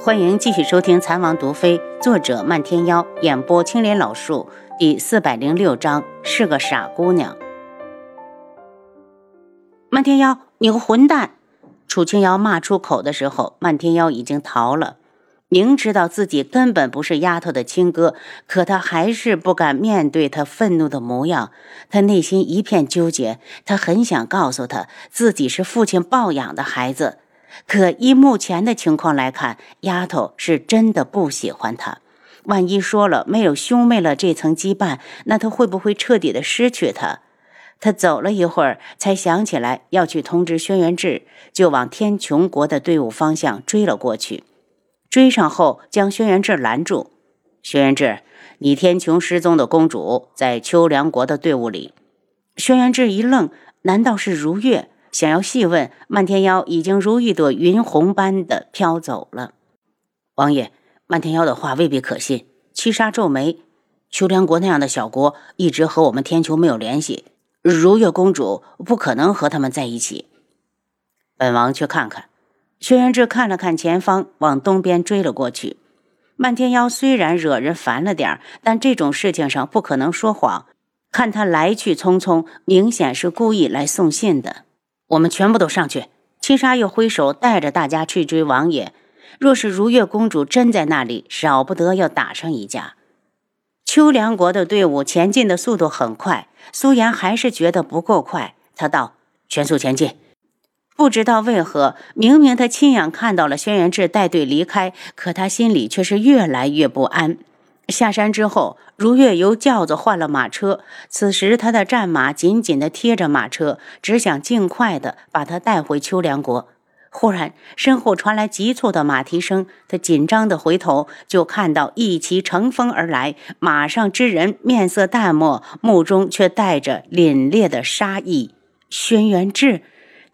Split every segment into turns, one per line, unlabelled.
欢迎继续收听《残王毒妃》，作者漫天妖，演播青莲老树，第四百零六章是个傻姑娘。漫天妖，你个混蛋！楚清瑶骂出口的时候，漫天妖已经逃了。明知道自己根本不是丫头的亲哥，可他还是不敢面对他愤怒的模样。他内心一片纠结，他很想告诉他自己是父亲抱养的孩子。可依目前的情况来看，丫头是真的不喜欢他。万一说了没有兄妹了这层羁绊，那他会不会彻底的失去他？他走了一会儿，才想起来要去通知轩辕志，就往天穹国的队伍方向追了过去。追上后，将轩辕志拦住。轩辕志，你天穹失踪的公主在秋凉国的队伍里。轩辕志一愣，难道是如月？想要细问，漫天妖已经如一朵云虹般的飘走了。王爷，漫天妖的话未必可信。七杀皱眉，秋凉国那样的小国，一直和我们天穹没有联系，如月公主不可能和他们在一起。本王去看看。轩辕志看了看前方，往东边追了过去。漫天妖虽然惹人烦了点但这种事情上不可能说谎。看他来去匆匆，明显是故意来送信的。我们全部都上去。七杀又挥手带着大家去追王爷。若是如月公主真在那里，少不得要打上一架。秋凉国的队伍前进的速度很快，苏颜还是觉得不够快。他道：“全速前进。”不知道为何，明明他亲眼看到了轩辕志带队离开，可他心里却是越来越不安。下山之后，如月由轿子换了马车。此时，他的战马紧紧地贴着马车，只想尽快地把他带回秋凉国。忽然，身后传来急促的马蹄声，他紧张地回头，就看到一骑乘风而来，马上之人面色淡漠，目中却带着凛冽的杀意。轩辕志，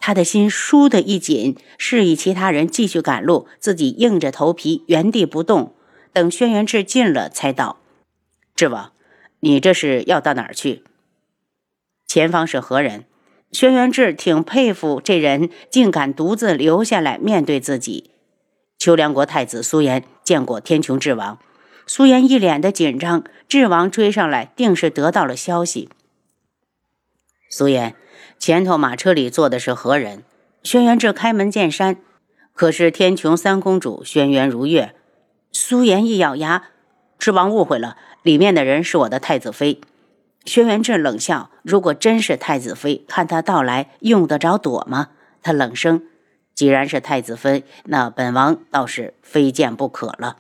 他的心倏地一紧，示意其他人继续赶路，自己硬着头皮原地不动。等轩辕志近了，才道：“智王，你这是要到哪儿去？前方是何人？”轩辕志挺佩服这人，竟敢独自留下来面对自己。秋凉国太子苏颜见过天穹智王。苏颜一脸的紧张。智王追上来，定是得到了消息。苏颜，前头马车里坐的是何人？轩辕志开门见山：“可是天穹三公主轩辕如月。”苏颜一咬牙：“智王误会了，里面的人是我的太子妃。”轩辕震冷笑：“如果真是太子妃，看他到来，用得着躲吗？”他冷声：“既然是太子妃，那本王倒是非见不可了。”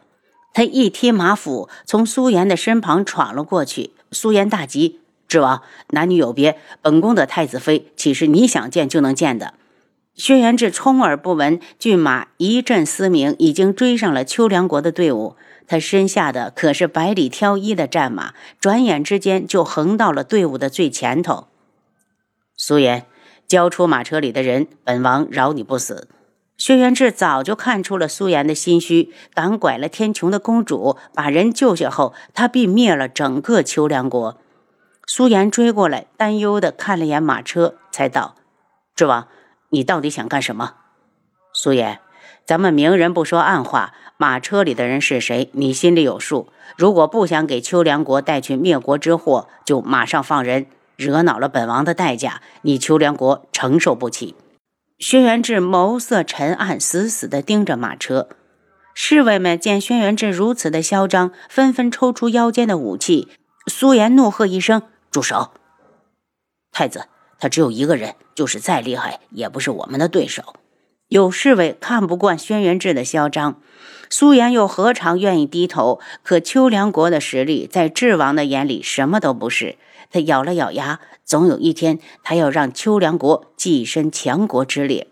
他一踢马腹，从苏颜的身旁闯了过去。苏颜大急：“智王，男女有别，本宫的太子妃岂是你想见就能见的？”轩辕志充耳不闻，骏马一阵嘶鸣，已经追上了秋凉国的队伍。他身下的可是百里挑一的战马，转眼之间就横到了队伍的最前头。苏颜，交出马车里的人，本王饶你不死。轩辕志早就看出了苏颜的心虚，赶拐了天穹的公主，把人救下后，他必灭了整个秋凉国。苏颜追过来，担忧地看了眼马车，才道：“智王。”你到底想干什么，苏颜？咱们明人不说暗话，马车里的人是谁？你心里有数。如果不想给秋凉国带去灭国之祸，就马上放人。惹恼了本王的代价，你秋凉国承受不起。轩辕志眸色沉暗，死死地盯着马车。侍卫们见轩辕志如此的嚣张，纷纷抽出腰间的武器。苏颜怒喝一声：“住手！”太子。他只有一个人，就是再厉害也不是我们的对手。有侍卫看不惯轩辕志的嚣张，苏颜又何尝愿意低头？可秋凉国的实力在智王的眼里什么都不是。他咬了咬牙，总有一天他要让秋凉国跻身强国之列。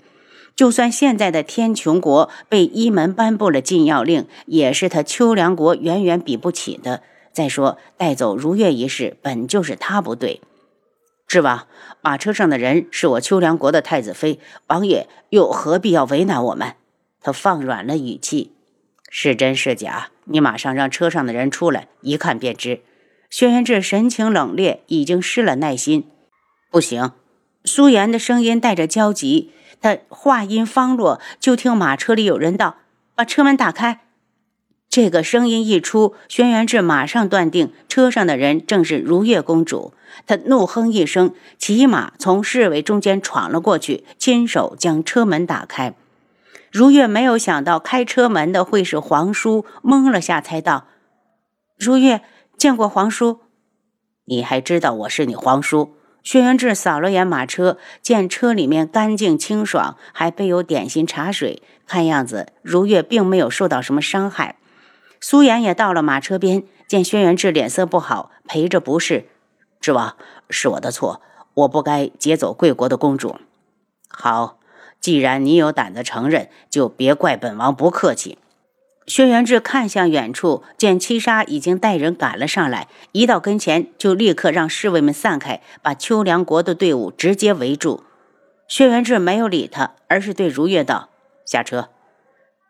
就算现在的天穹国被一门颁布了禁药令，也是他秋凉国远远比不起的。再说带走如月一事，本就是他不对。是吧？马车上的人是我秋凉国的太子妃，王爷又何必要为难我们？他放软了语气，是真是假？你马上让车上的人出来，一看便知。轩辕志神情冷冽，已经失了耐心。不行，苏颜的声音带着焦急，他话音方落，就听马车里有人道：“把车门打开。这个声音一出，轩辕志马上断定车上的人正是如月公主。他怒哼一声，骑马从侍卫中间闯了过去，亲手将车门打开。如月没有想到开车门的会是皇叔，懵了下，才道：“如月见过皇叔，
你还知道我是你皇叔？”
轩辕志扫了眼马车，见车里面干净清爽，还备有点心茶水，看样子如月并没有受到什么伤害。苏颜也到了马车边，见轩辕志脸色不好，陪着不是。
智王，是我的错，我不该劫走贵国的公主。好，既然你有胆子承认，就别怪本王不客气。
轩辕志看向远处，见七杀已经带人赶了上来，一到跟前就立刻让侍卫们散开，把秋凉国的队伍直接围住。轩辕志没有理他，而是对如月道：“下车。”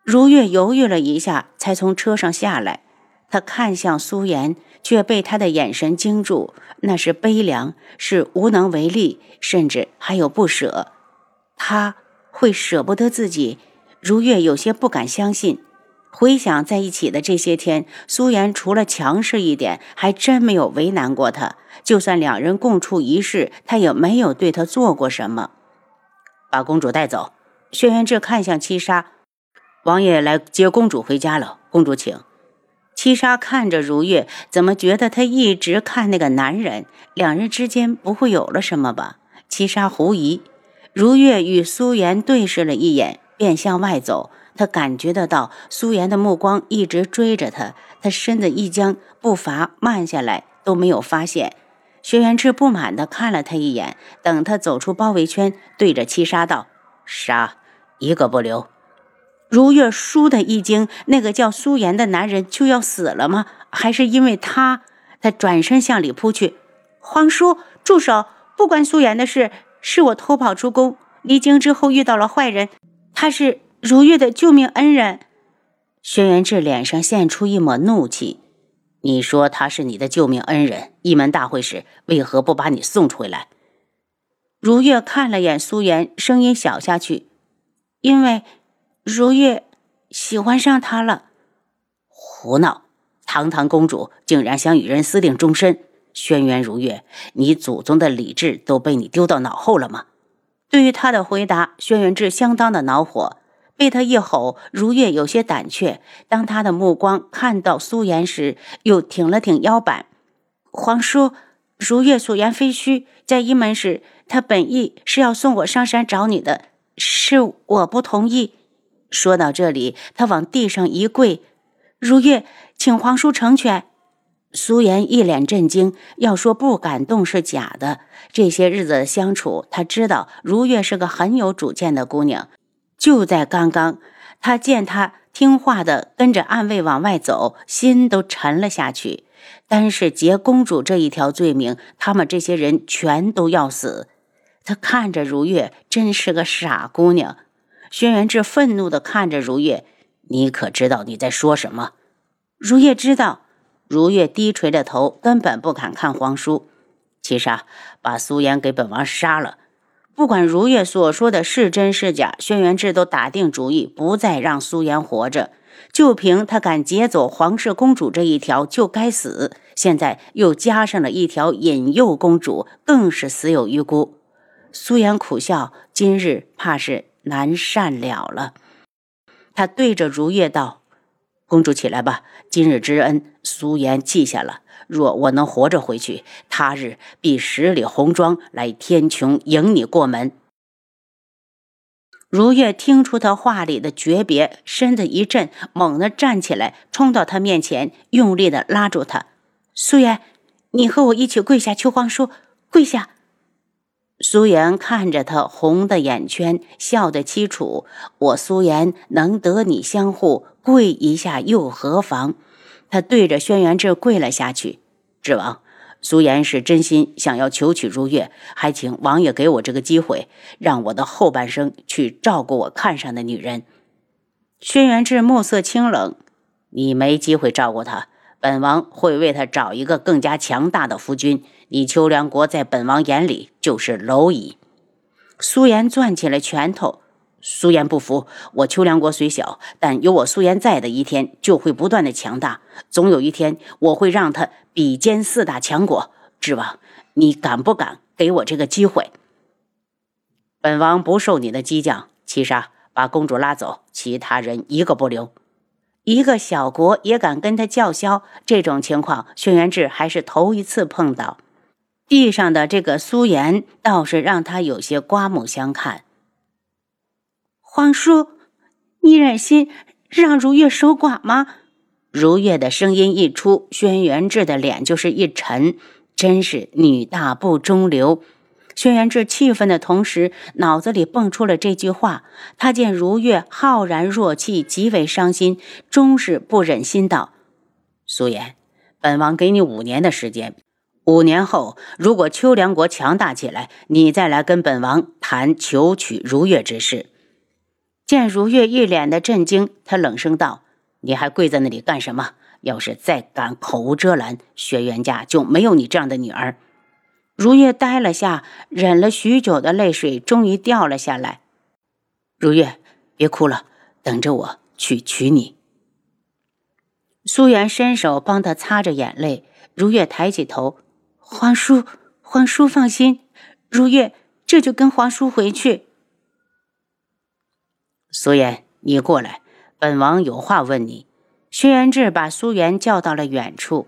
如月犹豫了一下，才从车上下来。他看向苏颜，却被他的眼神惊住，那是悲凉，是无能为力，甚至还有不舍。他会舍不得自己？如月有些不敢相信。回想在一起的这些天，苏颜除了强势一点，还真没有为难过他。就算两人共处一室，他也没有对他做过什么。
把公主带走。
轩辕志看向七杀。
王爷来接公主回家了，公主请。
七杀看着如月，怎么觉得他一直看那个男人？两人之间不会有了什么吧？七杀狐疑。如月与苏颜对视了一眼，便向外走。他感觉得到苏颜的目光一直追着他，他身子一僵，步伐慢下来，都没有发现。轩辕志不满地看了他一眼，等他走出包围圈，对着七杀道：“
杀，一个不留。”
如月倏的一惊，那个叫苏颜的男人就要死了吗？还是因为他？他转身向里扑去。皇叔，住手！不关苏颜的事，是我偷跑出宫，离京之后遇到了坏人，他是如月的救命恩人。
轩辕志脸上现出一抹怒气。你说他是你的救命恩人，一门大会时为何不把你送回来？
如月看了眼苏颜，声音小下去，因为。如月喜欢上他了，
胡闹！堂堂公主竟然想与人私定终身，轩辕如月，你祖宗的理智都被你丢到脑后了吗？
对于他的回答，轩辕志相当的恼火。被他一吼，如月有些胆怯。当他的目光看到苏颜时，又挺了挺腰板。皇叔，如月所言非虚，在一门时，他本意是要送我上山找你的，是我不同意。说到这里，他往地上一跪：“如月，请皇叔成全。”苏颜一脸震惊，要说不感动是假的。这些日子的相处，他知道如月是个很有主见的姑娘。就在刚刚，他见她听话的跟着暗卫往外走，心都沉了下去。单是劫公主这一条罪名，他们这些人全都要死。他看着如月，真是个傻姑娘。轩辕志愤怒地看着如月：“
你可知道你在说什么？”
如月知道。如月低垂着头，根本不敢看皇叔。
七杀，把苏颜给本王杀了。
不管如月所说的是真是假，轩辕志都打定主意，不再让苏颜活着。就凭他敢劫走皇室公主这一条，就该死。现在又加上了一条引诱公主，更是死有余辜。苏颜苦笑：今日怕是。难善了了，他对着如月道：“
公主起来吧，今日之恩，苏颜记下了。若我能活着回去，他日必十里红妆来天穹迎你过门。”
如月听出他话里的诀别，身子一震，猛地站起来，冲到他面前，用力的拉住他：“苏颜，你和我一起跪下求皇叔，跪下。”苏颜看着他红的眼圈，笑得凄楚。我苏颜能得你相护，跪一下又何妨？他对着轩辕志跪了下去。
智王，苏颜是真心想要求娶如月，还请王爷给我这个机会，让我的后半生去照顾我看上的女人。
轩辕志目色清冷，
你没机会照顾她，本王会为他找一个更加强大的夫君。你秋凉国在本王眼里就是蝼蚁。
苏颜攥起了拳头。
苏颜不服，我秋凉国虽小，但有我苏颜在的一天，就会不断的强大。总有一天，我会让他比肩四大强国。智王，你敢不敢给我这个机会？
本王不受你的激将，七杀，把公主拉走，其他人一个不留。一个小国也敢跟他叫嚣，这种情况，轩辕志还是头一次碰到。地上的这个苏颜倒是让他有些刮目相看。
皇叔，你忍心让如月守寡吗？
如月的声音一出，轩辕志的脸就是一沉，真是女大不中留。轩辕志气愤的同时，脑子里蹦出了这句话。他见如月浩然若气，极为伤心，终是不忍心道：“苏颜，本王给你五年的时间，五年后如果秋凉国强大起来，你再来跟本王谈求娶如月之事。”见如月一脸的震惊，他冷声道：“你还跪在那里干什么？要是再敢口无遮拦，轩辕家就没有你这样的女儿。”如月呆了下，忍了许久的泪水终于掉了下来。如月，别哭了，等着我去娶你。苏元伸手帮他擦着眼泪。如月抬起头：“
皇叔，皇叔放心，如月这就跟皇叔回去。”
苏颜，你过来，本王有话问你。轩辕志把苏元叫到了远处。